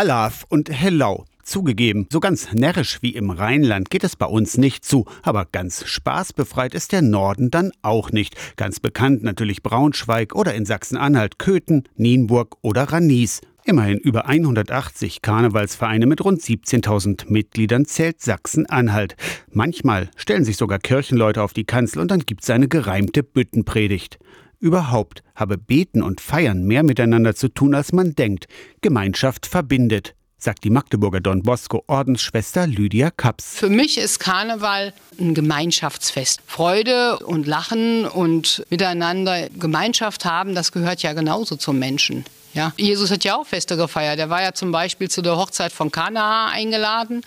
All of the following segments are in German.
Alaf und Hellau. Zugegeben, so ganz närrisch wie im Rheinland geht es bei uns nicht zu, aber ganz spaßbefreit ist der Norden dann auch nicht. Ganz bekannt natürlich Braunschweig oder in Sachsen-Anhalt Köthen, Nienburg oder Ranis. Immerhin über 180 Karnevalsvereine mit rund 17.000 Mitgliedern zählt Sachsen-Anhalt. Manchmal stellen sich sogar Kirchenleute auf die Kanzel und dann gibt's eine gereimte Büttenpredigt. Überhaupt habe Beten und Feiern mehr miteinander zu tun, als man denkt. Gemeinschaft verbindet sagt die Magdeburger Don Bosco Ordensschwester Lydia Kaps. Für mich ist Karneval ein Gemeinschaftsfest. Freude und Lachen und miteinander Gemeinschaft haben, das gehört ja genauso zum Menschen. Ja, Jesus hat ja auch Feste gefeiert. Er war ja zum Beispiel zu der Hochzeit von Kana eingeladen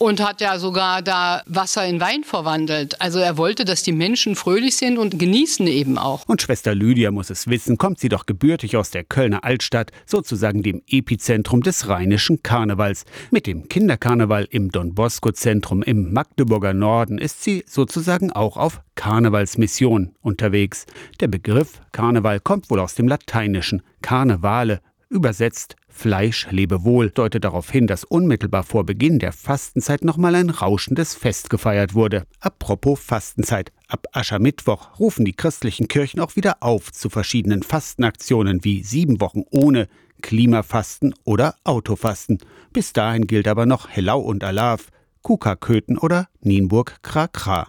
und hat ja sogar da Wasser in Wein verwandelt. Also er wollte, dass die Menschen fröhlich sind und genießen eben auch. Und Schwester Lydia muss es wissen, kommt sie doch gebürtig aus der Kölner Altstadt, sozusagen dem Epizentrum des rheinischen Karnevals. Mit dem Kinderkarneval im Don Bosco Zentrum im Magdeburger Norden ist sie sozusagen auch auf Karnevalsmission unterwegs. Der Begriff Karneval kommt wohl aus dem Lateinischen Karnevale, übersetzt Fleisch lebe wohl deutet darauf hin, dass unmittelbar vor Beginn der Fastenzeit nochmal ein rauschendes Fest gefeiert wurde. Apropos Fastenzeit. Ab Aschermittwoch rufen die christlichen Kirchen auch wieder auf zu verschiedenen Fastenaktionen wie sieben Wochen ohne, Klimafasten oder Autofasten. Bis dahin gilt aber noch Hellau und Alav, Kuka-Köthen oder Nienburg Kra Kra.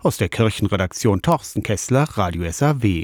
Aus der Kirchenredaktion Torsten Kessler, Radio SAW.